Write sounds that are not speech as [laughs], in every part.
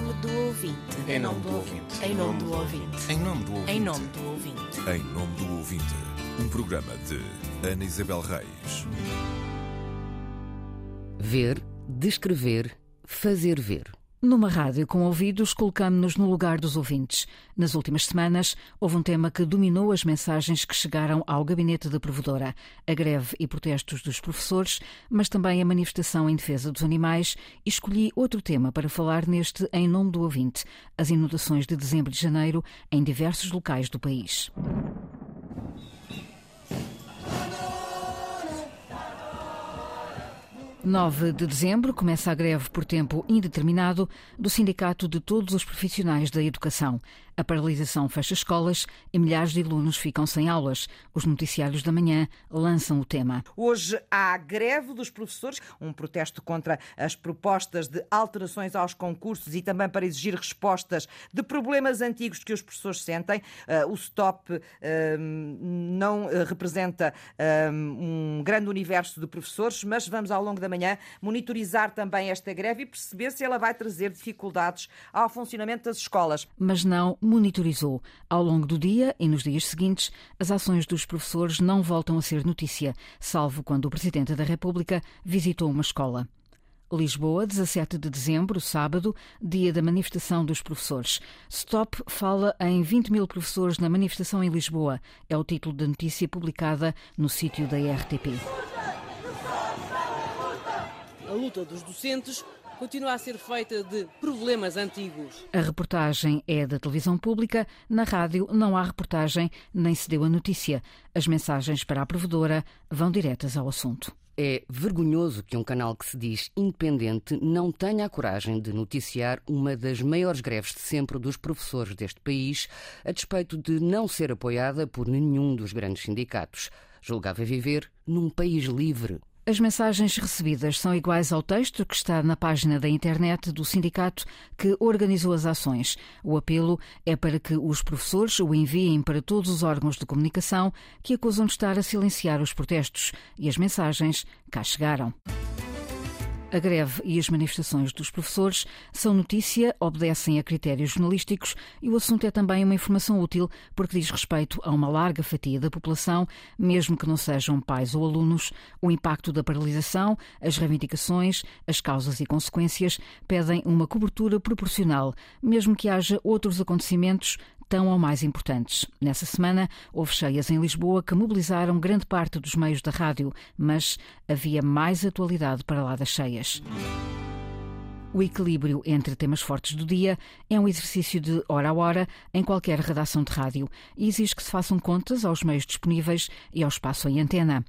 nome do ouvinte. Em nome do ouvinte. Em nome do ouvinte. Em nome do ouvinte. Em nome do ouvinte. Em nome do ouvinte, um programa de Ana Isabel Reis. Ver, descrever, fazer ver. Numa rádio com ouvidos, colocamos-nos no lugar dos ouvintes. Nas últimas semanas, houve um tema que dominou as mensagens que chegaram ao gabinete da provedora: a greve e protestos dos professores, mas também a manifestação em defesa dos animais. E escolhi outro tema para falar neste Em Nome do Ouvinte: as inundações de dezembro e de janeiro em diversos locais do país. 9 de dezembro começa a greve por tempo indeterminado do Sindicato de Todos os Profissionais da Educação. A paralisação fecha escolas e milhares de alunos ficam sem aulas. Os noticiários da manhã lançam o tema. Hoje há greve dos professores, um protesto contra as propostas de alterações aos concursos e também para exigir respostas de problemas antigos que os professores sentem. Uh, o STOP uh, não representa uh, um grande universo de professores, mas vamos ao longo da manhã monitorizar também esta greve e perceber se ela vai trazer dificuldades ao funcionamento das escolas. Mas não monitorizou. Ao longo do dia e nos dias seguintes, as ações dos professores não voltam a ser notícia, salvo quando o Presidente da República visitou uma escola. Lisboa, 17 de dezembro, sábado, dia da manifestação dos professores. Stop fala em 20 mil professores na manifestação em Lisboa. É o título da notícia publicada no sítio da RTP. A luta dos docentes continua a ser feita de problemas antigos. A reportagem é da televisão pública, na rádio não há reportagem, nem se deu a notícia. As mensagens para a provedora vão diretas ao assunto. É vergonhoso que um canal que se diz independente não tenha a coragem de noticiar uma das maiores greves de sempre dos professores deste país, a despeito de não ser apoiada por nenhum dos grandes sindicatos. Julgava viver num país livre. As mensagens recebidas são iguais ao texto que está na página da internet do sindicato que organizou as ações. O apelo é para que os professores o enviem para todos os órgãos de comunicação que acusam de estar a silenciar os protestos. E as mensagens cá chegaram. A greve e as manifestações dos professores são notícia, obedecem a critérios jornalísticos e o assunto é também uma informação útil porque diz respeito a uma larga fatia da população, mesmo que não sejam pais ou alunos. O impacto da paralisação, as reivindicações, as causas e consequências pedem uma cobertura proporcional, mesmo que haja outros acontecimentos tão ou mais importantes. Nessa semana, houve cheias em Lisboa que mobilizaram grande parte dos meios da rádio, mas havia mais atualidade para lá das cheias. O equilíbrio entre temas fortes do dia é um exercício de hora a hora em qualquer redação de rádio e exige que se façam contas aos meios disponíveis e ao espaço em antena.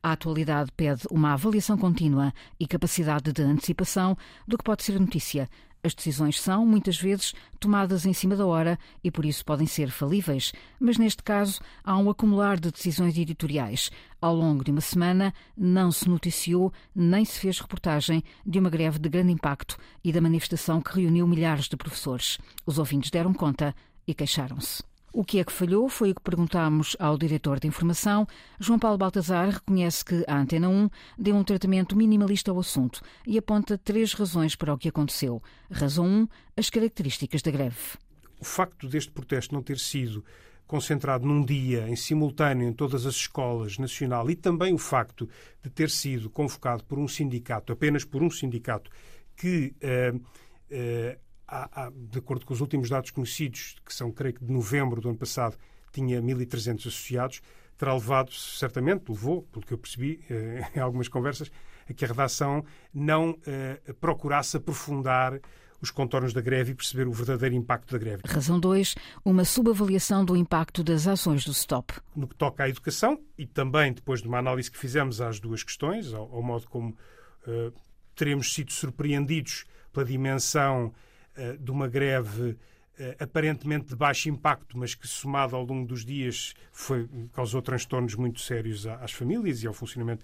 A atualidade pede uma avaliação contínua e capacidade de antecipação do que pode ser notícia, as decisões são, muitas vezes, tomadas em cima da hora e por isso podem ser falíveis, mas neste caso há um acumular de decisões editoriais. Ao longo de uma semana, não se noticiou nem se fez reportagem de uma greve de grande impacto e da manifestação que reuniu milhares de professores. Os ouvintes deram conta e queixaram-se. O que é que falhou foi o que perguntámos ao diretor de informação. João Paulo Baltazar reconhece que a Antena 1 deu um tratamento minimalista ao assunto e aponta três razões para o que aconteceu. Razão 1, as características da greve. O facto deste protesto não ter sido concentrado num dia, em simultâneo, em todas as escolas nacional, e também o facto de ter sido convocado por um sindicato, apenas por um sindicato, que uh, uh, há, há, de acordo com os últimos dados conhecidos, que são, creio que de novembro do ano passado, tinha 1.300 associados, terá levado, certamente, levou, pelo que eu percebi eh, [laughs] em algumas conversas, a que a redação não eh, procurasse aprofundar os contornos da greve e perceber o verdadeiro impacto da greve. Razão 2, uma subavaliação do impacto das ações do STOP. No que toca à educação e também depois de uma análise que fizemos às duas questões, ao, ao modo como uh, teremos sido surpreendidos pela dimensão eh, de uma greve eh, aparentemente de baixo impacto, mas que somado ao longo dos dias foi, causou transtornos muito sérios às famílias e ao funcionamento,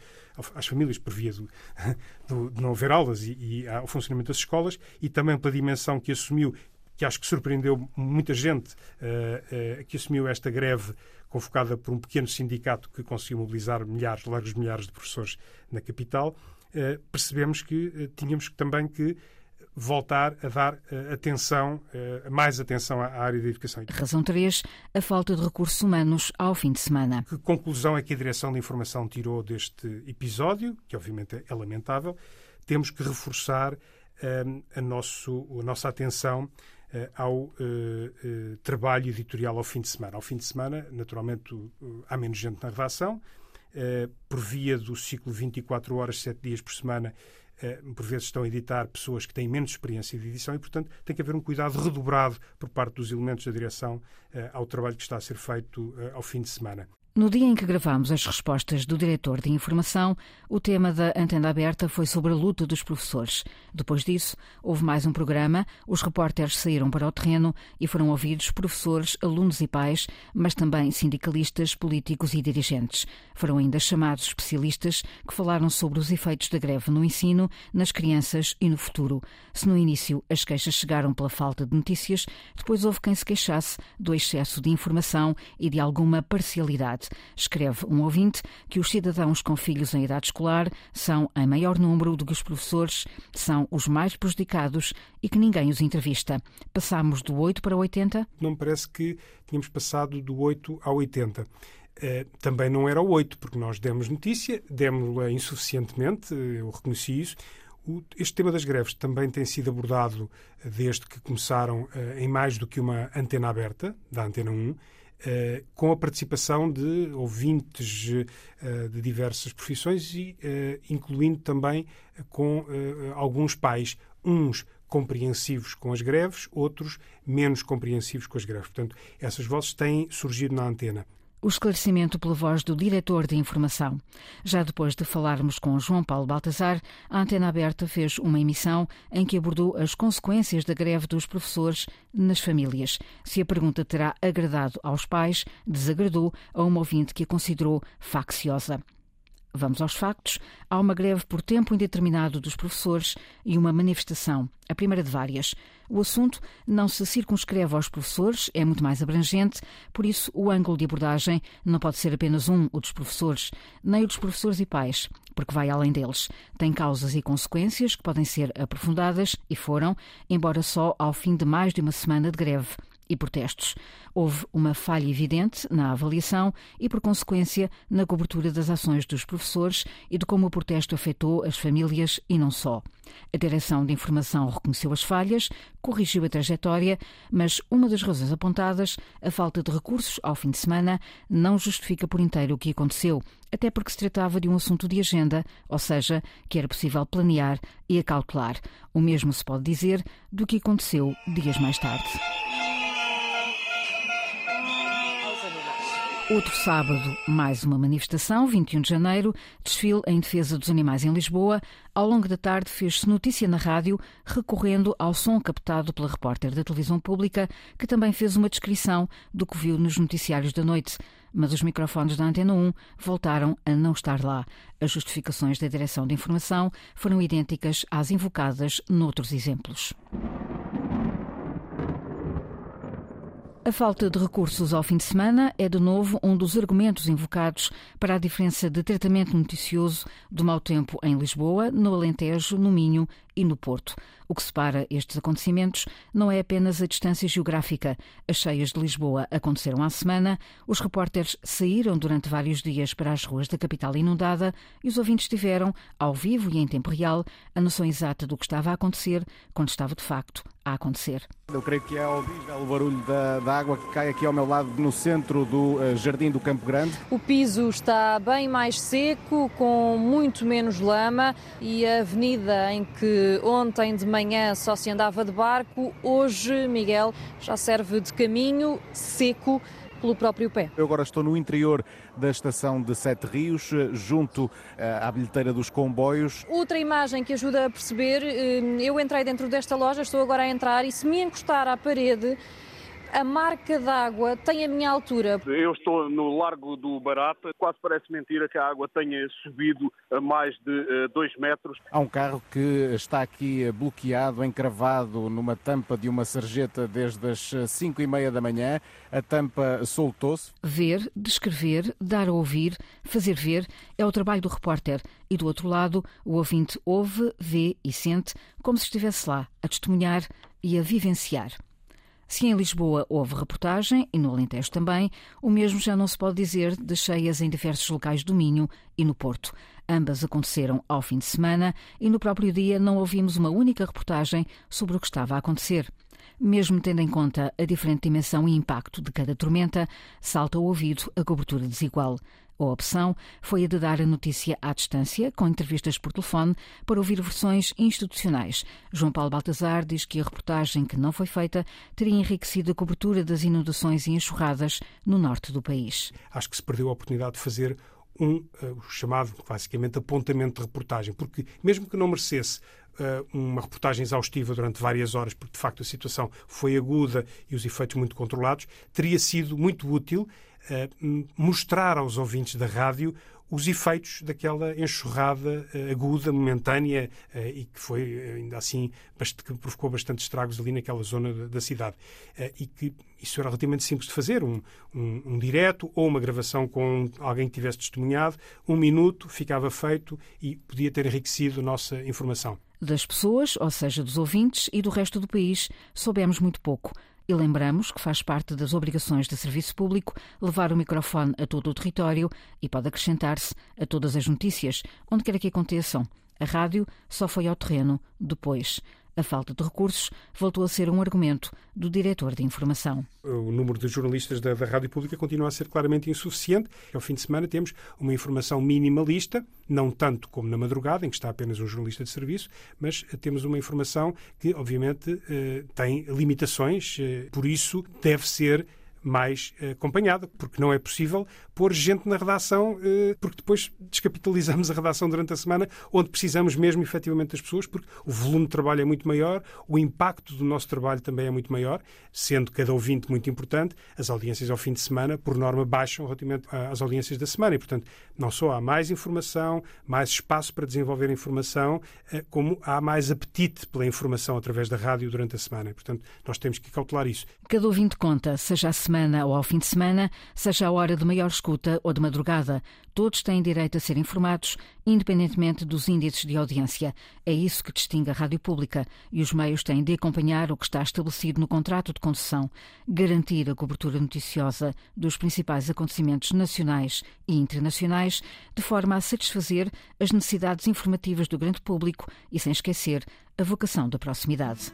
às famílias por via do, [laughs] do, de não haver aulas e, e ao funcionamento das escolas, e também pela dimensão que assumiu, que acho que surpreendeu muita gente, uh, uh, que assumiu esta greve convocada por um pequeno sindicato que conseguiu mobilizar milhares, largos milhares de professores na capital, uh, percebemos que tínhamos também que voltar a dar uh, atenção, uh, mais atenção à, área da educação. Razão 3, a falta de recursos humanos ao fim de semana. Que conclusão é que a Direção de Informação tirou deste episódio, que obviamente é lamentável? Temos que reforçar uh, a, nosso, a nossa atenção ao trabalho editorial ao fim de semana. Ao fim de semana, naturalmente, há menos gente na redação, por via do ciclo 24 horas, 7 dias por semana, eh, por vezes estão a editar pessoas que têm menos experiência de edição e, portanto, tem que haver um cuidado redobrado por parte dos elementos da direção eh, ao trabalho que está a ser feito eh, ao fim de semana. No dia em que gravámos as respostas do diretor de informação, o tema da antena aberta foi sobre a luta dos professores. Depois disso, houve mais um programa, os repórteres saíram para o terreno e foram ouvidos professores, alunos e pais, mas também sindicalistas, políticos e dirigentes. Foram ainda chamados especialistas que falaram sobre os efeitos da greve no ensino, nas crianças e no futuro. Se no início as queixas chegaram pela falta de notícias, depois houve quem se queixasse do excesso de informação e de alguma parcialidade. Escreve um ouvinte que os cidadãos com filhos em idade escolar são em maior número do que os professores, são os mais prejudicados e que ninguém os entrevista. Passamos do 8 para 80? Não me parece que tínhamos passado do 8 ao 80. Uh, eh, também não era o 8, porque nós demos notícia, demos-la insuficientemente, eu reconheci isso. O, este tema das greves também tem sido abordado desde que começaram uh, em mais do que uma antena aberta, da Antena 1, Uh, com a participação de ouvintes uh, de diversas profissões e uh, incluindo também com alguns pais, uns compreensivos com as greves, outros menos compreensivos com as greves. Portanto, essas vozes têm surgido na antena o esclarecimento pela voz do diretor de informação. Já depois de falarmos com João Paulo Baltazar, a Antena Aberta fez uma emissão em que abordou as consequências da greve dos professores nas famílias. Se a pergunta terá agradado aos pais, desagradou a uma ouvinte que a considerou facciosa. Vamos aos factos. Há uma greve por tempo indeterminado dos professores e uma manifestação, a primeira de várias. O assunto não se circunscreve aos professores, é muito mais abrangente, por isso o ângulo de abordagem não pode ser apenas um, o dos professores, nem o dos professores e pais, porque vai além deles. Tem causas e consequências que podem ser aprofundadas e foram, embora só ao fim de mais de uma semana de greve e protestos. Houve uma falha evidente na avaliação e, por consequência, na cobertura das ações dos professores e de como o protesto afetou as famílias e não só. A Direção de Informação reconheceu as falhas, corrigiu a trajetória, mas uma das razões apontadas, a falta de recursos ao fim de semana, não justifica por inteiro o que aconteceu, até porque se tratava de um assunto de agenda, ou seja, que era possível planear e acautelar. O mesmo se pode dizer do que aconteceu dias mais tarde. Outro sábado, mais uma manifestação, 21 de janeiro, desfile em defesa dos animais em Lisboa. Ao longo da tarde fez-se notícia na rádio, recorrendo ao som captado pela repórter da televisão pública, que também fez uma descrição do que viu nos noticiários da noite. Mas os microfones da Antena 1 voltaram a não estar lá. As justificações da Direção de Informação foram idênticas às invocadas noutros exemplos. A falta de recursos ao fim de semana é, de novo, um dos argumentos invocados para a diferença de tratamento noticioso do mau tempo em Lisboa, no Alentejo, no Minho e no Porto. O que separa estes acontecimentos não é apenas a distância geográfica. As cheias de Lisboa aconteceram à semana, os repórteres saíram durante vários dias para as ruas da capital inundada e os ouvintes tiveram, ao vivo e em tempo real, a noção exata do que estava a acontecer quando estava de facto a acontecer. Eu creio que é audível o barulho da, da, água que cai aqui ao meu lado no centro do uh, Jardim do Campo Grande. O piso está bem mais seco, com muito menos lama e a avenida em que ontem de manhã só se andava de barco, hoje, Miguel, já serve de caminho seco pelo próprio pé. Eu agora estou no interior da estação de Sete Rios, eh, junto eh, à bilheteira dos comboios. Outra imagem que ajuda a perceber, eh, eu entrei dentro desta loja, estou agora a entrar e se me encostar à parede, A marca d'água tem a minha altura. Eu estou no Largo do Barata. Quase parece mentira que a água tenha subido a mais de 2 uh, metros. Há um carro que está aqui bloqueado, encravado numa tampa de uma sarjeta desde as 5 e meia da manhã. A tampa soltou-se. Ver, descrever, dar a ouvir, fazer ver é o trabalho do repórter. E do outro lado, o ouvinte ouve, vê e sente como se estivesse lá, a testemunhar e a vivenciar. Se em Lisboa houve reportagem, e no Alentejo também, o mesmo já não se pode dizer de cheias em diversos locais do Minho e no Porto. Ambas aconteceram ao fim de semana e no próprio dia não ouvimos uma única reportagem sobre o que estava a acontecer. Mesmo tendo em conta a diferente dimensão e impacto de cada tormenta, salta ao ouvido a cobertura desigual. A opção foi a de dar a notícia à distância, com entrevistas por telefone, para ouvir versões institucionais. João Paulo Baltazar diz que a reportagem que não foi feita teria enriquecido a cobertura das inundações e enxurradas no norte do país. Acho que se perdeu a oportunidade de fazer um uh, chamado, basicamente, apontamento de reportagem, porque mesmo que não merecesse uma reportagem exaustiva durante várias horas, porque de facto a situação foi aguda e os efeitos muito controlados, teria sido muito útil uh, mostrar aos ouvintes da rádio os efeitos daquela enxurrada uh, aguda, momentânea uh, e que foi, ainda assim, que provocou bastante estragos ali naquela zona da, da cidade. E que isso era relativamente simples de fazer, um, um, um, direto ou uma gravação com alguém que tivesse testemunhado, um minuto, ficava feito e podia ter enriquecido a nossa informação. Das pessoas, ou seja, dos ouvintes e do resto do país, soubemos muito pouco. E lembramos que faz parte das obrigações de serviço público levar o microfone a todo o território e pode acrescentar-se a todas as notícias, onde quer que aconteçam. A rádio só foi ao terreno depois. A falta de recursos voltou a ser um argumento do diretor de informação. O número de jornalistas da, da Rádio Pública continua a ser claramente insuficiente. Ao fim de semana temos uma informação minimalista, não tanto como na madrugada, em que está apenas um jornalista de serviço, mas temos uma informação que, obviamente, eh, tem limitações, eh, por isso deve ser mais eh, acompanhada, porque não é possível pôr gente na redação, eh, porque depois descapitalizamos a redação durante a semana, onde precisamos mesmo efetivamente das pessoas, porque o volume de trabalho é muito maior, o impacto do nosso trabalho também é muito maior, sendo cada ouvinte muito importante, as audiências ao fim de semana, por norma, baixam relativamente às audiências da semana e, portanto, não só há mais informação, mais espaço para desenvolver informação, eh, como há mais apetite pela informação através da rádio durante a semana. E, portanto, nós temos que cautelar isso. Cada ouvinte conta, seja a semana ou ao fim de semana, seja a hora de maior escuta ou de madrugada. Todos têm direito a ser informados, independentemente dos índices de audiência. É isso que distingue a rádio pública e os meios têm de acompanhar o que está estabelecido no contrato de concessão, garantir a cobertura noticiosa dos principais acontecimentos nacionais e internacionais, de forma a satisfazer as necessidades informativas do grande público e sem esquecer a vocação da proximidade.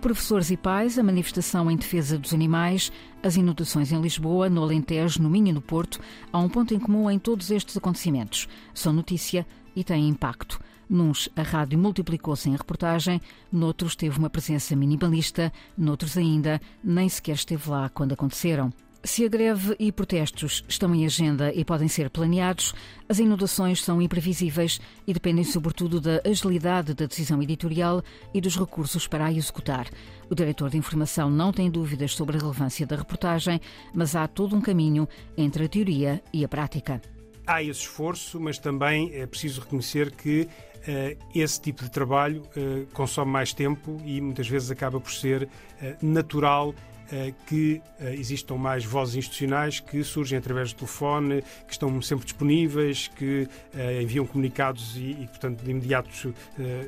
Professores e pais, a manifestação em defesa dos animais, as inundações em Lisboa, no Alentejo, no Minho e no Porto, há um ponto em comum em todos estes acontecimentos. São notícia e têm impacto. Nuns, a rádio multiplicou-se em reportagem, noutros teve uma presença minimalista, noutros ainda nem sequer esteve lá quando aconteceram. Se a greve e protestos estão em agenda e podem ser planeados, as inundações são imprevisíveis e dependem sobretudo da agilidade da decisão editorial e dos recursos para a executar. O diretor de informação não tem dúvidas sobre a relevância da reportagem, mas há todo um caminho entre a teoria e a prática. Há esse esforço, mas também é preciso reconhecer que Uh, esse tipo de trabalho uh, consome mais tempo e muitas vezes acaba por ser uh, natural eh, que eh, existam mais vozes institucionais que surgem através do telefone, que estão sempre disponíveis, que eh, enviam comunicados e, e portanto, de imediato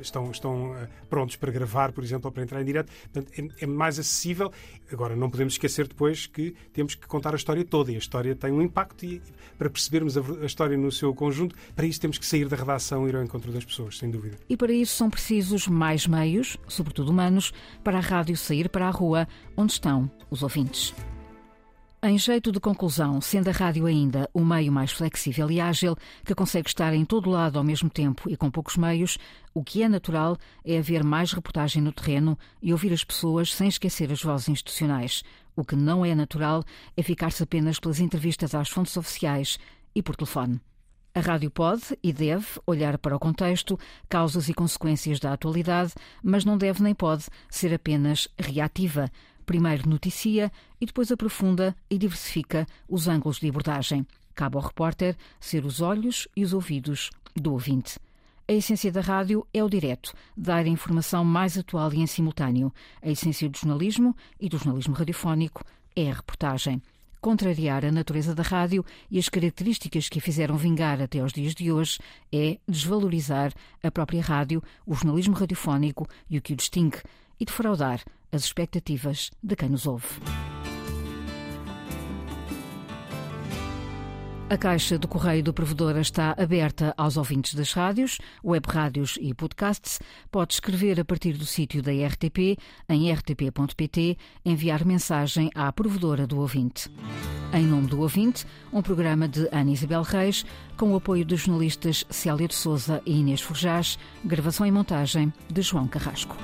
estão, estão prontos para gravar, por exemplo, ou para entrar em direto. Portanto, é, é mais acessível. Agora, não podemos esquecer depois que temos que contar a história toda e a história tem um impacto e para percebermos a, a história no seu conjunto, para isso temos que sair da redação e ir ao encontro das pessoas, sem dúvida. E para isso são precisos mais meios, sobretudo humanos, para a rádio sair para a rua, onde estão os ouvintes. Em jeito de conclusão, sendo a rádio ainda o meio mais flexível e ágil, que consegue estar em todo lado ao mesmo tempo e com poucos meios, o que é natural é haver mais reportagem no terreno e ouvir as pessoas sem esquecer as vozes institucionais. O que não é natural é ficar-se apenas pelas entrevistas às fontes oficiais e por telefone. A rádio pode e deve olhar para o contexto, causas e consequências da atualidade, mas não deve nem pode ser apenas reativa primeiro noticia e depois aprofunda e diversifica os ângulos de abordagem. Cabe ao repórter ser os olhos e os ouvidos do ouvinte. A essência da rádio é o direto, dar a informação mais atual e em simultâneo. A essência do jornalismo e do jornalismo radiofónico é a reportagem. Contrariar a natureza da rádio e as características que a fizeram vingar até aos dias de hoje é desvalorizar a própria rádio, o jornalismo radiofónico e o que o distingue, e defraudar as expectativas de quem nos ouve. A caixa do correio do provedor está aberta aos ouvintes das rádios, web rádios e podcasts. Pode escrever a partir do sítio da RTP, em rtp.pt, enviar mensagem à provedora do ouvinte. Em nome do ouvinte, um programa de Ana Isabel Reis, com o apoio dos jornalistas Célia de Souza e Inês Forjás, gravação e montagem de João Carrasco.